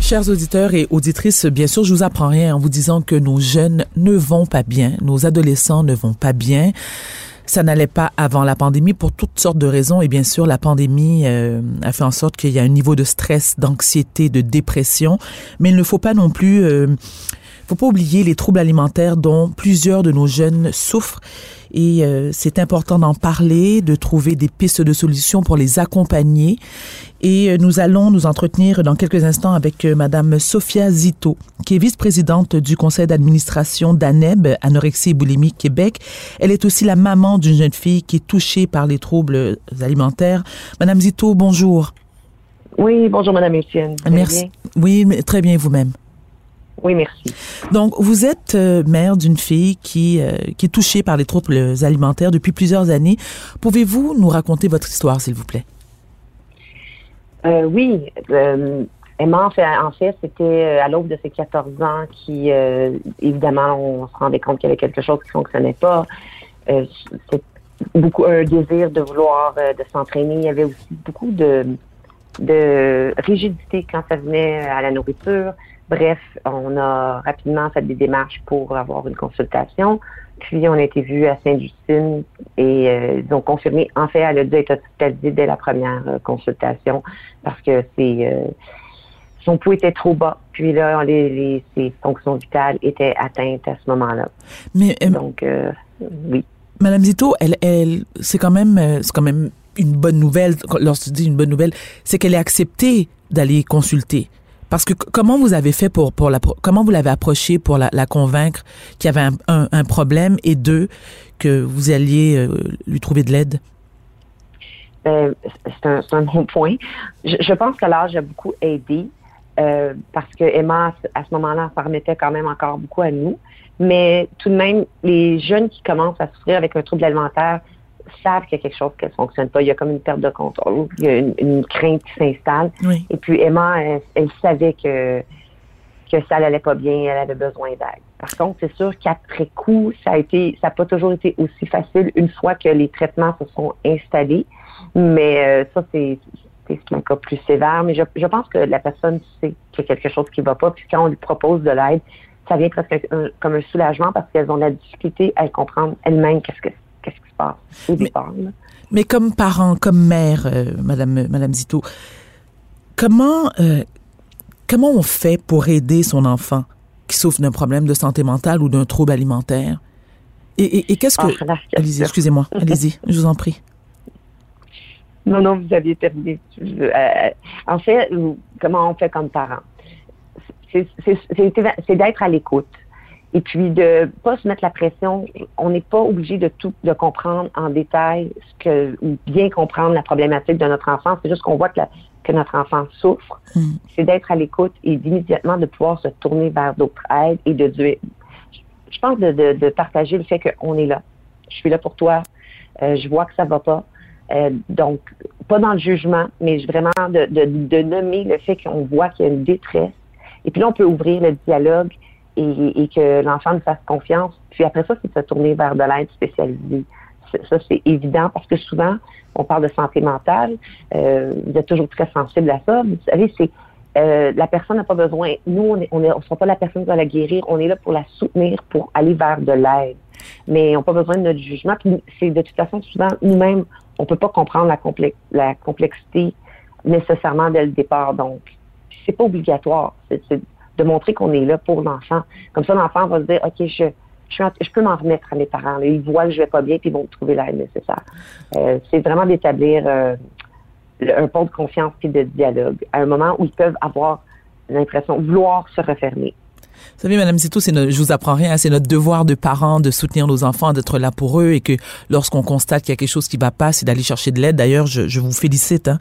Chers auditeurs et auditrices, bien sûr, je vous apprends rien en vous disant que nos jeunes ne vont pas bien, nos adolescents ne vont pas bien. Ça n'allait pas avant la pandémie pour toutes sortes de raisons et bien sûr la pandémie euh, a fait en sorte qu'il y a un niveau de stress, d'anxiété, de dépression, mais il ne faut pas non plus euh, faut pas oublier les troubles alimentaires dont plusieurs de nos jeunes souffrent et euh, c'est important d'en parler, de trouver des pistes de solutions pour les accompagner. Et euh, nous allons nous entretenir dans quelques instants avec euh, Madame Sophia Zito, qui est vice-présidente du conseil d'administration d'ANEB, Anorexie et Boulimie Québec. Elle est aussi la maman d'une jeune fille qui est touchée par les troubles alimentaires. Madame Zito, bonjour. Oui, bonjour Madame Etienne. Merci. Oui, très bien vous-même. Oui, merci. Donc, vous êtes euh, mère d'une fille qui, euh, qui est touchée par les troubles alimentaires depuis plusieurs années. Pouvez-vous nous raconter votre histoire, s'il vous plaît? Euh, oui. Emma, en fait, en fait c'était à l'aube de ses 14 ans qui, évidemment, on se rendait compte qu'il y avait quelque chose qui ne fonctionnait pas. c'est beaucoup un désir de vouloir de s'entraîner. Il y avait aussi beaucoup de, de rigidité quand ça venait à la nourriture. Bref, on a rapidement fait des démarches pour avoir une consultation. Puis, on a été vu à Sainte-Justine et euh, ils ont confirmé. En fait, elle a dû être hospitalisée dès la première euh, consultation parce que c'est euh, son pouls était trop bas. Puis là, les, ses fonctions vitales étaient atteintes à ce moment-là. Mais donc, oui. Madame Zito, elle, elle, c'est quand même, c'est quand même une bonne nouvelle. Lorsque dis une bonne nouvelle, c'est qu'elle est acceptée d'aller consulter. Parce que comment vous avez fait pour, pour la, comment vous l'avez approché pour la, convaincre qu'il y avait un, problème et deux, que vous alliez euh, lui trouver de l'aide? Euh, c'est un, bon point. Je, pense que l'âge a beaucoup aidé euh, parce que Emma, à ce moment-là, ça remettait quand même encore beaucoup à nous. Mais tout de même, les jeunes qui commencent à souffrir avec un trouble alimentaire, savent qu'il y a quelque chose qui ne fonctionne pas. Il y a comme une perte de contrôle, il y a une, crainte qui s'installe. Et puis Emma, elle, savait que que ça n'allait pas bien, elle avait besoin d'aide. Par contre, c'est sûr qu'après coup, ça a été, ça n'a pas toujours été aussi facile une fois que les traitements se sont installés. Mais euh, ça, c'est un cas plus sévère. Mais je, je pense que la personne sait qu'il y a quelque chose qui ne va pas. Puis quand on lui propose de l'aide, ça vient presque comme un soulagement parce qu'elles ont la difficulté à comprendre elles-mêmes qu'est-ce que qui se passe au mais, départ. Mais comme parent, comme mère, euh, Madame, Madame Zito, comment, euh, comment on fait pour aider son enfant qui souffre d'un problème de santé mentale ou d'un trouble alimentaire? Et, et, qu'est-ce que... Ah, allez-y, excusez-moi. Allez-y, je vous en prie. Non, non, vous aviez terminé. Euh, en fait, comment on fait comme parent? C'est d'être à l'écoute et puis de pas se mettre la pression. On n'est pas obligé de tout de comprendre en détail ce que ou bien comprendre la problématique de notre enfant. C'est juste qu'on voit que, que notre enfant souffre. Hmm. C'est d'être à l'écoute et d'immédiatement de pouvoir se tourner vers d'autres aides et de dire. Je pense de, de, partager le fait qu'on est là. Je suis là pour toi. Euh, je vois que ça va pas. Euh, donc, pas dans le jugement, mais vraiment de, de, de nommer le fait qu'on voit qu'il y a une détresse. Et puis là, on peut ouvrir le dialogue et, que l'enfant nous fasse confiance. Puis après ça, c'est de se tourner vers de l'aide spécialisée. Ça, c'est évident parce que souvent, on parle de santé mentale. Euh, vous êtes toujours très sensible à ça. Vous savez, c'est euh, la personne n'a pas besoin. Nous, on ne on, sera pas la personne qui va la guérir. On est là pour la soutenir, pour aller vers de l'aide. Mais on n'a pas besoin de notre jugement. C'est de toute façon souvent nous-mêmes, on peut pas comprendre la, la complexité nécessairement dès le départ. Donc, c'est pas obligatoire. De montrer qu'on est là pour l'enfant. Comme ça, l'enfant va se dire, OK, je, je, peux m'en remettre à mes parents. Ils voient que je vais pas bien, puis ils vont trouver l'aide nécessaire. Euh, c'est vraiment d'établir euh, un pont de confiance et de dialogue à un moment où ils peuvent avoir l'impression vouloir se refermer. Vous savez, Madame Zito, c'est je vous apprends rien, c'est notre devoir de parents de soutenir nos enfants, d'être là pour eux et que lorsqu'on constate qu'il y a quelque chose qui va pas, c'est d'aller chercher de l'aide. D'ailleurs, je, je, vous félicite. Hein.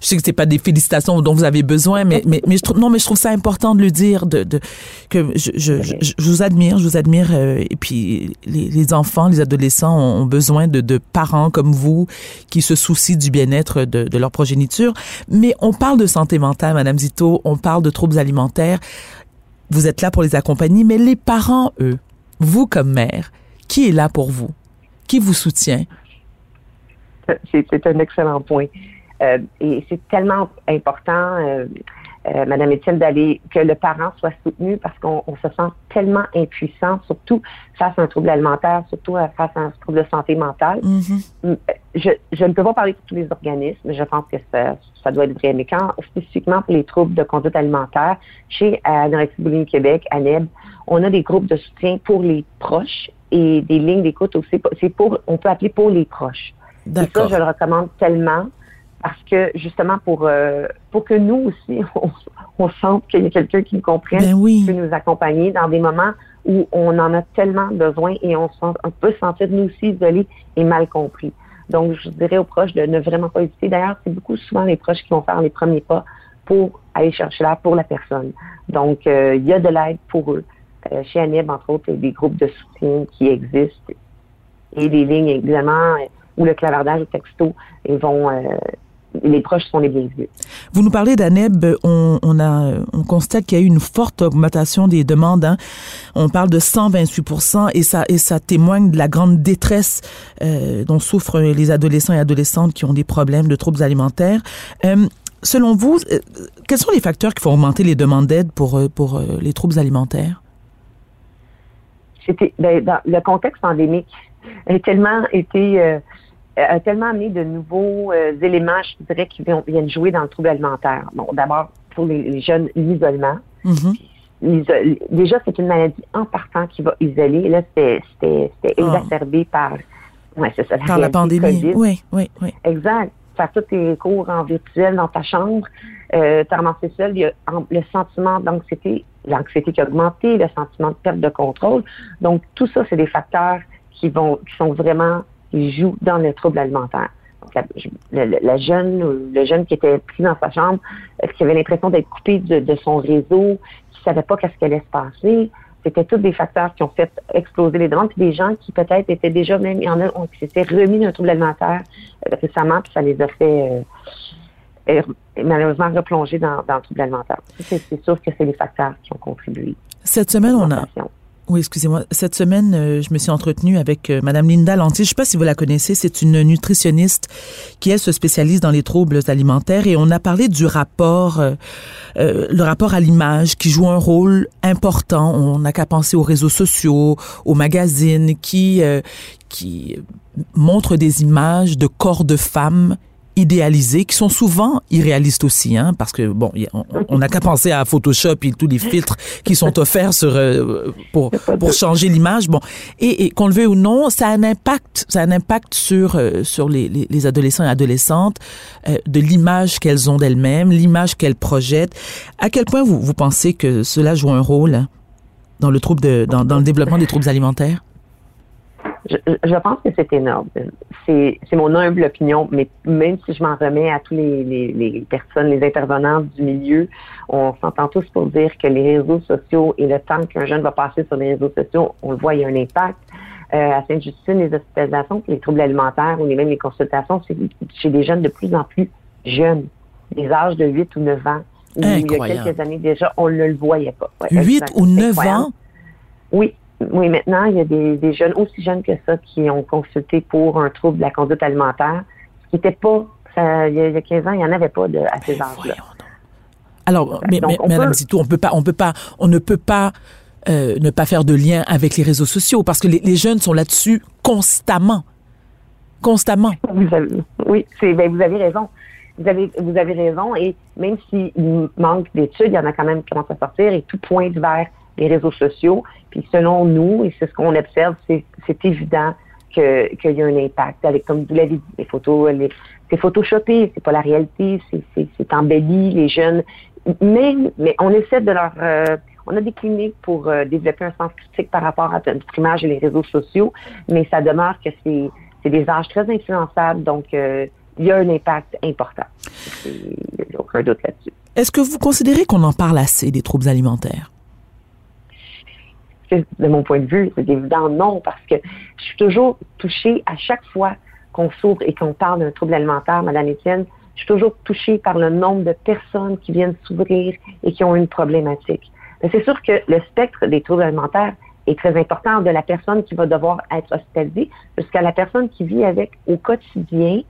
Je sais que c'est pas des félicitations dont vous avez besoin, mais mais, mais je trouve non, mais je trouve ça important de le dire, de, de que je, je, je, vous admire, je vous admire. Euh, et puis les, les, enfants, les adolescents ont, besoin de, de parents comme vous qui se soucient du bien-être de, de leur progéniture. Mais on parle de santé mentale, Madame Zito, on parle de troubles alimentaires vous êtes là pour les accompagner, mais les parents, eux, vous comme mère, qui est là pour vous? Qui vous soutient? C'est un excellent point. Euh, et c'est tellement important, euh, euh, Madame Étienne, d'aller que le parent soit soutenu parce qu'on se sent tellement impuissant, surtout face à un trouble alimentaire, surtout face à un trouble de santé mentale. Mm-hmm. Je, je, ne peux pas parler pour tous les organismes, mais je pense que ça, ça doit être vrai. Mais quand spécifiquement pour les troubles de conduite alimentaire, chez Anorexie Boulimie Québec, ANEB, on a des groupes de soutien pour les proches et des lignes d'écoute aussi. C'est pour, on peut appeler pour les proches. Et ça, je le recommande tellement parce que justement pour euh, pour que nous aussi on, on sente qu'il y a quelqu'un qui nous comprenne, ben qui peut nous accompagner dans des moments où on en a tellement besoin et on, on peut se sentir nous aussi isolés et mal compris. Donc, je dirais aux proches de ne vraiment pas hésiter. D'ailleurs, c'est beaucoup souvent les proches qui vont faire les premiers pas pour aller chercher l'aide pour la personne. Donc, euh, il y a de l'aide pour eux. Euh, chez Anib, entre autres, il y a des groupes de soutien qui existent et des lignes, évidemment, où le clavardage au texto, ils vont, euh, les proches sont les bienvenus. Vous nous parlez d'ANEB, on, on, a, on constate qu'il y a eu une forte augmentation des demandes. Hein. On parle de 128 et ça, et ça témoigne de la grande détresse euh, dont souffrent les adolescents et adolescentes qui ont des problèmes de troubles alimentaires. Euh, selon vous, euh, quels sont les facteurs qui font augmenter les demandes d'aide pour, pour les troubles alimentaires? C'était ben, dans le contexte pandémique a tellement été a tellement amené de nouveaux euh, éléments, je dirais, qui viennent jouer dans le trouble alimentaire. Bon, d'abord, pour les, jeunes, l'isolement. Mm-hmm. Déjà, c'est une maladie en partant qui va isoler. Là, c'était ah. exacerbé par, ouais, ça, la, par la pandémie. Oui, oui, oui. Exact. Faire tous tes cours en virtuel dans ta chambre, euh, t'as ramassé seul, il y a le sentiment d'anxiété, l'anxiété qui a augmenté, le sentiment de perte de contrôle. Donc, tout ça, c'est des facteurs qui vont, qui sont vraiment qui joue dans le trouble alimentaire. Donc, la, jeune, le jeune qui était pris dans sa chambre, qui avait l'impression d'être coupé de, son réseau, qui savait pas qu'est-ce qui allait se passer, c'était tous des facteurs qui ont fait exploser les demandes, puis des gens qui peut-être étaient déjà même, il y en a qui s'étaient remis d'un trouble alimentaire euh, récemment, puis ça les a fait euh, malheureusement replonger dans, dans le trouble alimentaire. C'est sûr que c'est les facteurs qui ont contribué. Cette semaine, on a, oui, excusez-moi. Cette semaine, euh, je me suis entretenue avec euh, Madame Linda Lantier. Je ne sais pas si vous la connaissez. C'est une nutritionniste qui, elle, se spécialise dans les troubles alimentaires. Et on a parlé du rapport, euh, le rapport à l'image qui joue un rôle important. On n'a qu'à penser aux réseaux sociaux, aux magazines qui, qui montrent des images de corps de femmes idéalisés, qui sont souvent irréalistes aussi, hein, parce que bon, on n'a qu'à penser à Photoshop et tous les filtres qui sont offerts sur euh, pour pour changer l'image. Bon, et, et qu'on le veuille ou non, ça a un impact, ça a un impact sur euh, sur les, les, les, adolescents et adolescentes euh, de l'image qu'elles ont d'elles-mêmes, l'image qu'elles projettent. À quel point vous vous pensez que cela joue un rôle dans le trouble de dans, dans le développement des troubles alimentaires? Je, pense que c'est énorme. C'est, mon humble opinion, mais même si je m'en remets à tous les, les, personnes, les intervenants du milieu, on s'entend tous pour dire que les réseaux sociaux et le temps qu'un jeune va passer sur les réseaux sociaux, on le voit, il y a un impact. Euh, à Sainte-Justine, les hospitalisations, les troubles alimentaires ou même les consultations, c'est chez des jeunes de plus en plus jeunes, des âges de 8 ou 9 ans. il y a quelques années déjà, on ne le voyait pas. 8 ou 9 ans? Oui, oui, maintenant, il y a des, jeunes aussi jeunes que ça qui ont consulté pour un trouble de la conduite alimentaire, ce qui n'était pas, il, y a, 15 ans, il n'y en avait pas de, à ces âges-là. Alors, mais, Madame Zito, on peut pas, on peut pas, on ne peut pas euh, ne pas faire de lien avec les réseaux sociaux parce que les, jeunes sont là-dessus constamment, constamment. oui, c'est, ben, vous avez raison. Vous avez, vous avez raison. Et même s'il manque d'études, il y en a quand même qui commencent à sortir et tout pointe vers les réseaux sociaux. Puis selon nous, et c'est ce qu'on observe, c'est, évident qu'il y a un impact. Avec, comme vous l'avez dit, les photos, c'est photoshopé, c'est pas la réalité, c'est, embelli, les jeunes. Mais, mais on essaie de leur... Euh, on a des cliniques pour euh, développer un sens critique par rapport à notre image et les réseaux sociaux, mais ça demeure que c'est, c'est des âges très influençables, donc euh, il y a un impact important. Il n'y a aucun doute là-dessus. Est-ce que vous considérez qu'on en parle assez des troubles alimentaires? De mon point de vue, c'est évident non, parce que je suis toujours touchée à chaque fois qu'on s'ouvre et qu'on parle d'un trouble alimentaire, Madame Étienne, je suis toujours touchée par le nombre de personnes qui viennent s'ouvrir et qui ont une problématique. C'est sûr que le spectre des troubles alimentaires est très important de la personne qui va devoir être hospitalisée jusqu'à la personne qui vit avec au quotidien,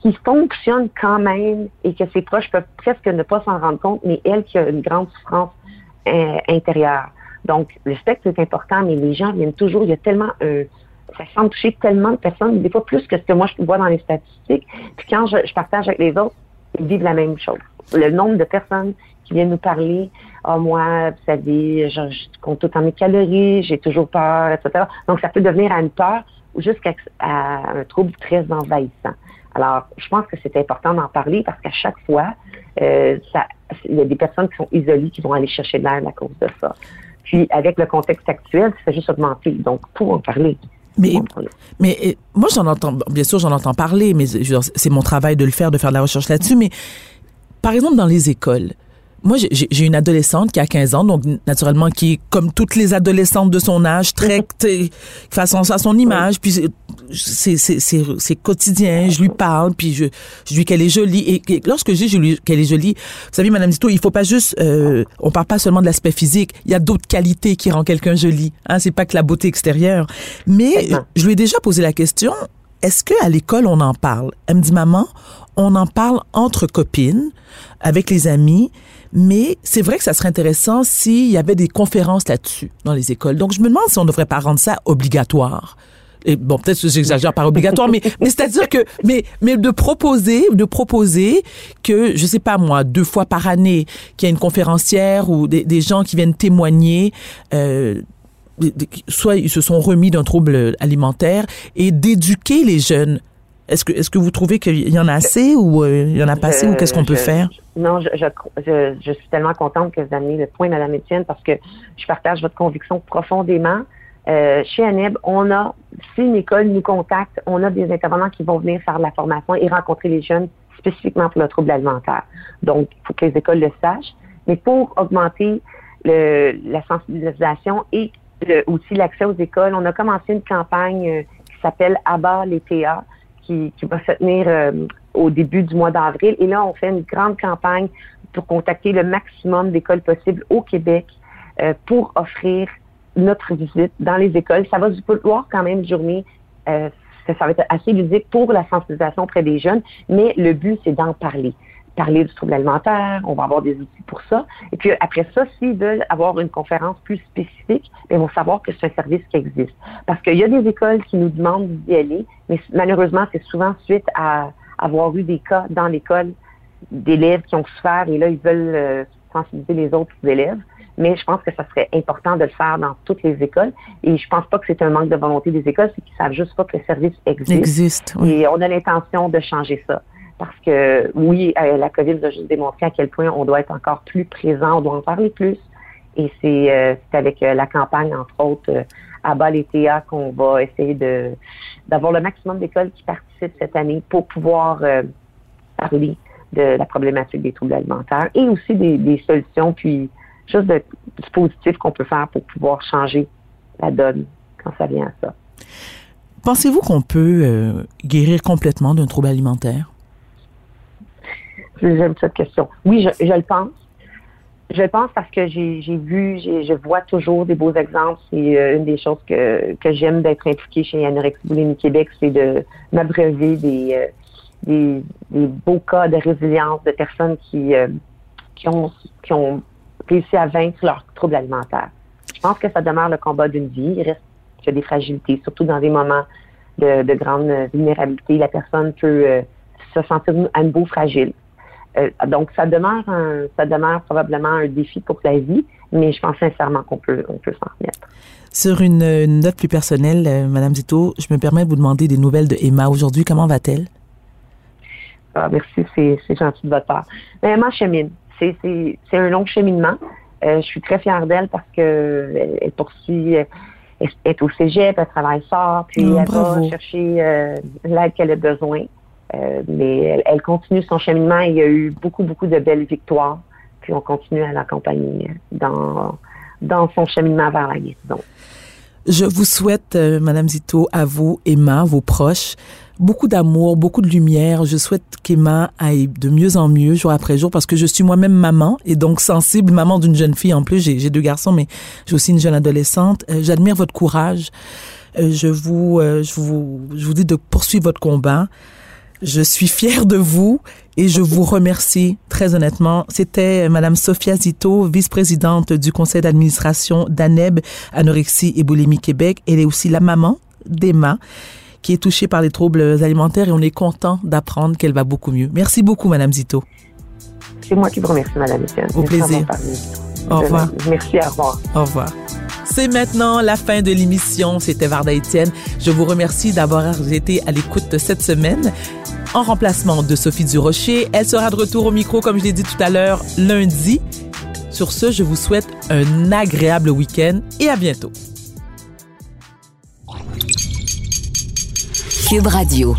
qui fonctionne quand même et que ses proches peuvent presque ne pas s'en rendre compte, mais elle qui a une grande souffrance euh, intérieure. Donc, le spectre est important, mais les gens viennent toujours, il y a tellement euh, ça semble toucher tellement de personnes, des fois plus que ce que moi je vois dans les statistiques. Puis quand je, partage avec les autres, ils vivent la même chose. Le nombre de personnes qui viennent nous parler, ah moi, vous savez, je, je compte tout en mes calories, j'ai toujours peur, etc. Donc ça peut devenir à une peur ou jusqu'à un trouble très envahissant. Alors, je pense que c'est important d'en parler parce qu'à chaque fois, euh, il y a des personnes qui sont isolées qui vont aller chercher de l'aide à cause de ça. Puis, avec le contexte actuel, ça fait juste augmenter. Donc, pour en parler. Mais, mais moi, j'en entends, bien sûr, j'en entends parler, mais c'est mon travail de le faire, de faire de la recherche là-dessus. Mais, par exemple, dans les écoles, moi, j'ai une adolescente qui a 15 ans, donc naturellement qui est comme toutes les adolescentes de son âge, très façon à son image, puis c'est quotidien. Je lui parle, puis je, je dis qu'elle est jolie. Et, lorsque je dis qu'elle est jolie, vous savez, Madame Dito, il faut pas juste, euh, on parle pas seulement de l'aspect physique. Il y a d'autres qualités qui rendent quelqu'un joli. Hein, c'est pas que la beauté extérieure. Mais je lui ai déjà posé la question. Est-ce que à l'école on en parle? Elle me dit maman, on en parle entre copines, avec les amis. Mais c'est vrai que ça serait intéressant s'il y avait des conférences là-dessus dans les écoles. Donc, je me demande si on ne devrait pas rendre ça obligatoire. Et bon, peut-être que j'exagère par obligatoire, mais, mais c'est-à-dire que, mais, mais de proposer, de proposer que, je sais pas moi, deux fois par année, qu'il y ait une conférencière ou des, des gens qui viennent témoigner, euh, soit ils se sont remis d'un trouble alimentaire et d'éduquer les jeunes est-ce que, est-ce que vous trouvez qu'il y en a assez ou euh, il y en a pas assez ou qu'est-ce qu'on peut faire? Non, je, je, je, suis tellement contente que vous amenez le point, Mme Etienne, parce que je partage votre conviction profondément. Euh, chez ANEB, on a, si une école nous contacte, on a des intervenants qui vont venir faire de la formation et rencontrer les jeunes spécifiquement pour le trouble alimentaire. Donc, il faut que les écoles le sachent. Mais pour augmenter le, la sensibilisation et aussi l'accès aux écoles, on a commencé une campagne euh, qui s'appelle Abat les TA, qui, va se tenir euh, au début du mois d'avril. Et là, on fait une grande campagne pour contacter le maximum d'écoles possibles au Québec euh, pour offrir notre visite dans les écoles. Ça va se vouloir quand même une journée, euh, ça va être assez ludique pour la sensibilisation auprès des jeunes, mais le but, c'est d'en parler parler du trouble alimentaire, on va avoir des outils pour ça. Et puis après ça, s'ils veulent avoir une conférence plus spécifique, ben, ils vont savoir que c'est un service qui existe. Parce qu'il y a des écoles qui nous demandent d'y aller, mais malheureusement, c'est souvent suite à avoir eu des cas dans l'école d'élèves qui ont souffert et là, ils veulent euh, sensibiliser les autres élèves. Mais je pense que ça serait important de le faire dans toutes les écoles. Et je pense pas que c'est un manque de volonté des écoles, c'est qu'ils savent juste pas que le service existe. existe Et on a l'intention de changer ça parce que oui, euh, la COVID a juste démontré à quel point on doit être encore plus présent, on doit en parler plus. Et c'est euh, avec euh, la campagne, entre autres, à bas les TA qu'on va essayer de d'avoir le maximum d'écoles qui participent cette année pour pouvoir parler de la problématique des troubles alimentaires et aussi des, solutions, puis juste de dispositifs qu'on peut faire pour pouvoir changer la donne quand ça vient à ça. Pensez-vous qu'on peut guérir complètement d'un trouble alimentaire? J'aime cette question. Oui, je, le pense. Je le pense parce que j'ai vu, je vois toujours des beaux exemples. C'est euh, une des choses que, que j'aime d'être impliquée chez Anorexie Boulimie Québec, c'est de m'abreuver des, euh, des, beaux cas de résilience de personnes qui, euh, qui, ont, qui ont réussi à vaincre leur trouble alimentaire. Je pense que ça demeure le combat d'une vie. Il reste a des fragilités, surtout dans des moments de grande vulnérabilité. La personne peut se sentir à nouveau fragile. Euh, donc, ça demeure, un, ça demeure probablement un défi pour la vie, mais je pense sincèrement qu'on peut, on peut s'en remettre. Sur une, note plus personnelle, euh, Madame Zito, je me permets de vous demander des nouvelles de Emma aujourd'hui. Comment va-t-elle? Ah, merci, c'est, gentil de votre part. Ben, Emma chemine. C'est, un long cheminement. Euh, je suis très fière d'elle parce que elle, poursuit, elle est au cégep, elle travaille fort, puis oh, elle va chercher l'aide qu'elle a besoin. Euh, mais elle, continue son cheminement il y a eu beaucoup, beaucoup de belles victoires. Puis on continue à l'accompagner dans, dans son cheminement vers la guérison. Je vous souhaite, euh, Madame Zito, à vous, Emma, vos proches, beaucoup d'amour, beaucoup de lumière. Je souhaite qu'Emma aille de mieux en mieux jour après jour parce que je suis moi-même maman et donc sensible, maman d'une jeune fille en plus. J'ai deux garçons, mais j'ai aussi une jeune adolescente. Euh, j'admire votre courage. je vous, je vous, je vous dis de poursuivre votre combat Je suis fière de vous et je vous remercie très honnêtement. C'était Madame Sophia Zito, vice-présidente du conseil d'administration d'ANEB Anorexie et Boulimie Québec. Elle est aussi la maman d'Emma qui est touchée par les troubles alimentaires et on est content d'apprendre qu'elle va beaucoup mieux. Merci beaucoup, Madame Zito. C'est moi qui vous remercie, Madame Etienne. Au plaisir. Au revoir. Merci, au revoir. Au revoir. C'est maintenant la fin de l'émission. C'était Varda Etienne. Je vous remercie d'avoir été à l'écoute cette semaine en remplacement de Sophie Durocher. Elle sera de retour au micro, comme je l'ai dit tout à l'heure, lundi. Sur ce, je vous souhaite un agréable week-end et à bientôt. Cube Radio.